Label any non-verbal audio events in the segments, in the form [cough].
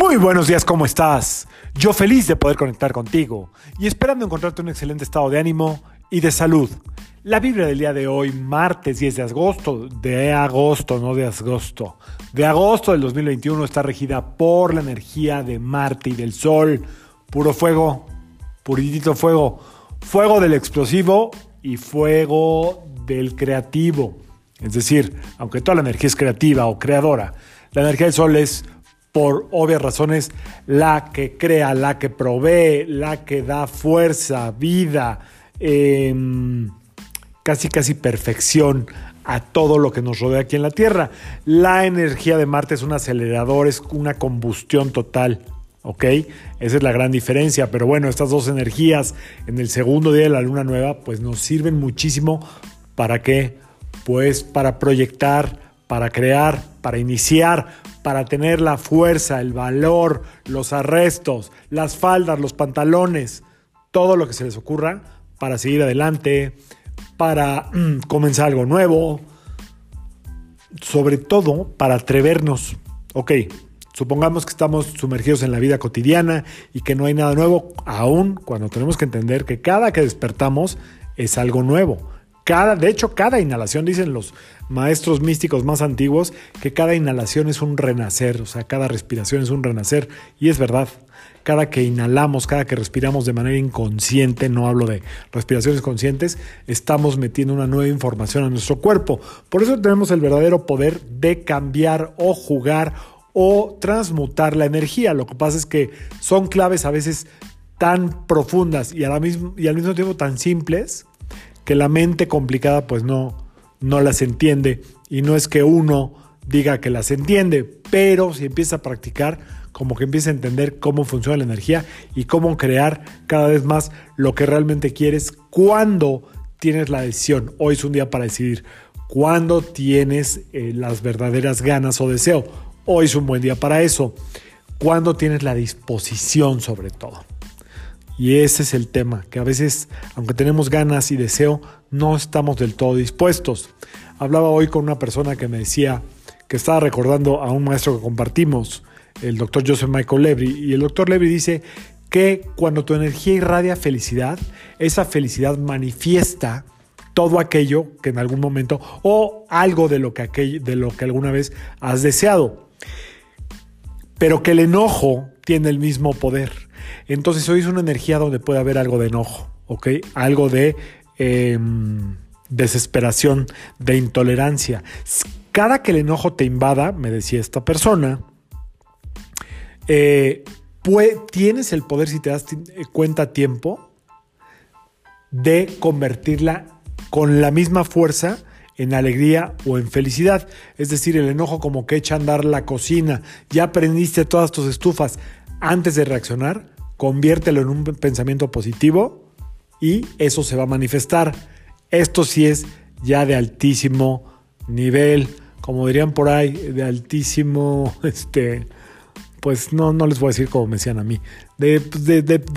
Muy buenos días, ¿cómo estás? Yo feliz de poder conectar contigo y esperando encontrarte un excelente estado de ánimo y de salud. La Biblia del día de hoy, martes 10 de agosto, de agosto, no de agosto, de agosto del 2021 está regida por la energía de Marte y del Sol. Puro fuego, puritito fuego, fuego del explosivo y fuego del creativo. Es decir, aunque toda la energía es creativa o creadora, la energía del Sol es por obvias razones, la que crea, la que provee, la que da fuerza, vida, em, casi casi perfección a todo lo que nos rodea aquí en la Tierra. La energía de Marte es un acelerador, es una combustión total. ¿Ok? Esa es la gran diferencia. Pero bueno, estas dos energías en el segundo día de la luna nueva, pues nos sirven muchísimo para qué? Pues para proyectar, para crear, para iniciar, para tener la fuerza, el valor, los arrestos, las faldas, los pantalones, todo lo que se les ocurra para seguir adelante, para mm, comenzar algo nuevo, sobre todo para atrevernos. Ok, supongamos que estamos sumergidos en la vida cotidiana y que no hay nada nuevo, aún cuando tenemos que entender que cada que despertamos es algo nuevo. De hecho, cada inhalación, dicen los maestros místicos más antiguos, que cada inhalación es un renacer, o sea, cada respiración es un renacer. Y es verdad, cada que inhalamos, cada que respiramos de manera inconsciente, no hablo de respiraciones conscientes, estamos metiendo una nueva información a nuestro cuerpo. Por eso tenemos el verdadero poder de cambiar o jugar o transmutar la energía. Lo que pasa es que son claves a veces tan profundas y al mismo tiempo tan simples que la mente complicada pues no, no las entiende y no es que uno diga que las entiende, pero si empieza a practicar, como que empieza a entender cómo funciona la energía y cómo crear cada vez más lo que realmente quieres cuando tienes la decisión. Hoy es un día para decidir cuando tienes eh, las verdaderas ganas o deseo. Hoy es un buen día para eso. Cuando tienes la disposición sobre todo. Y ese es el tema, que a veces, aunque tenemos ganas y deseo, no estamos del todo dispuestos. Hablaba hoy con una persona que me decía que estaba recordando a un maestro que compartimos, el doctor Joseph Michael Levry, y el doctor Levry dice que cuando tu energía irradia felicidad, esa felicidad manifiesta todo aquello que en algún momento o algo de lo que, de lo que alguna vez has deseado. Pero que el enojo tiene el mismo poder. Entonces hoy es una energía donde puede haber algo de enojo, ¿ok? Algo de em, desesperación, de intolerancia. Cada que el enojo te invada, me decía esta persona, eh, tienes el poder, si te das cuenta a tiempo, de convertirla con la misma fuerza en alegría o en felicidad. Es decir, el enojo como que echa a andar la cocina, ya prendiste todas tus estufas. Antes de reaccionar, conviértelo en un pensamiento positivo y eso se va a manifestar. Esto sí es ya de altísimo nivel, como dirían por ahí, de altísimo, [laughs] este, pues no, no les voy a decir como me decían a mí, de,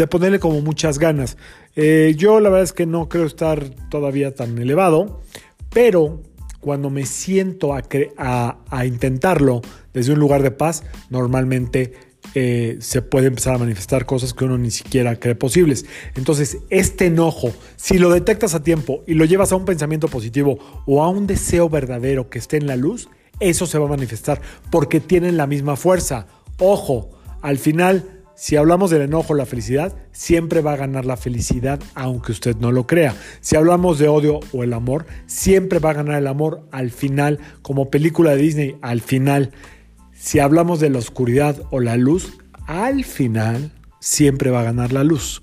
ponerle como muchas ganas. Eh, yo la verdad es que no creo estar todavía tan elevado, pero cuando me siento a intentarlo desde un lugar de paz, normalmente eh, se puede empezar a manifestar cosas que uno ni siquiera cree posibles. Entonces, este enojo, si lo detectas a tiempo y lo llevas a un pensamiento positivo o a un deseo verdadero que esté en la luz, eso se va a manifestar porque tienen la misma fuerza. Ojo, al final, si hablamos del enojo, la felicidad, siempre va a ganar la felicidad, aunque usted no lo crea. Si hablamos de odio o el amor, siempre va a ganar el amor al final, como película de Disney, al final si hablamos de la oscuridad o la luz, al final siempre va a ganar la luz.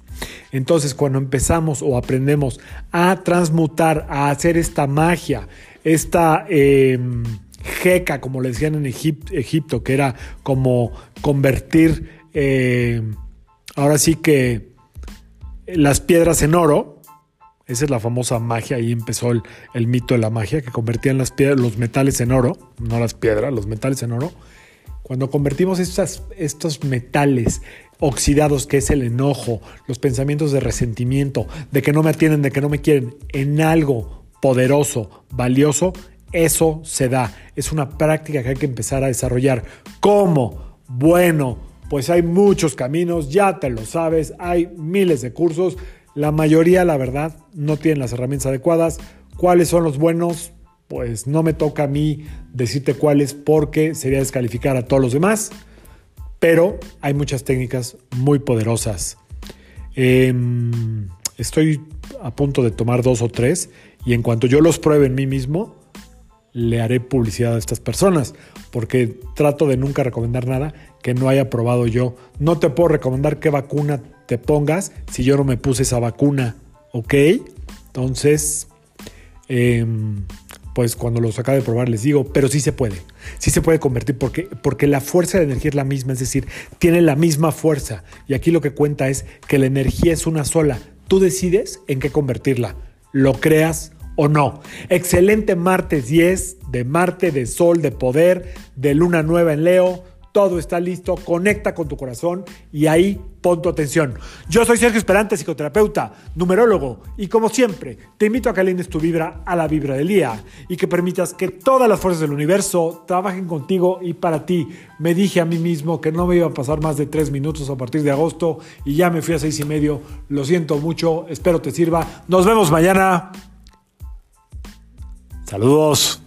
Entonces, cuando empezamos o aprendemos a transmutar, a hacer esta magia, esta em, jeca, como le decían en Egipto, que era como convertir, em, ahora sí que las piedras en oro, esa es la famosa magia, ahí empezó el, el mito de la magia, que convertían las piedras, los metales en oro, no las piedras, los metales en oro cuando convertimos estos metales oxidados, que es el enojo, los pensamientos de resentimiento, de que no me atienden, de que no me quieren, en algo poderoso, valioso, eso se da. Es una práctica que hay que empezar a desarrollar. ¿Cómo? Bueno, Pues hay muchos caminos, ya te lo sabes, hay miles de cursos. La mayoría, la verdad, no tienen las herramientas adecuadas. ¿Cuáles son los buenos? Pues no me toca a mí decirte cuáles porque sería descalificar a todos los demás. Pero hay muchas técnicas muy poderosas. Em, estoy a punto de tomar dos o tres y en cuanto yo los pruebe en mí mismo, le haré publicidad a estas personas, porque trato de nunca recomendar nada que no haya probado yo. No te puedo recomendar qué vacuna te pongas si yo no me puse esa vacuna, ¿ok? Entonces, em, pues cuando los acabe de probar les digo, pero sí se puede, sí se puede convertir porque, porque la fuerza de energía es la misma, es decir, tiene la misma fuerza. Y aquí lo que cuenta es que la energía es una sola. Tú decides en qué convertirla, lo creas o no. Excelente martes 10 de Marte, de Sol, de Poder, de Luna Nueva en Leo. Todo está listo, conecta con tu corazón y ahí pon tu atención. Yo soy Sergio Esperante, psicoterapeuta, numerólogo y como siempre te invito a que alines tu vibra a la vibra del día y que permitas que todas las fuerzas del universo trabajen contigo y para ti. Me dije a mí mismo que no me iba a pasar más de tres minutos a partir de agosto y ya me fui a seis y medio. Lo siento mucho, espero te sirva. Nos vemos mañana. Saludos.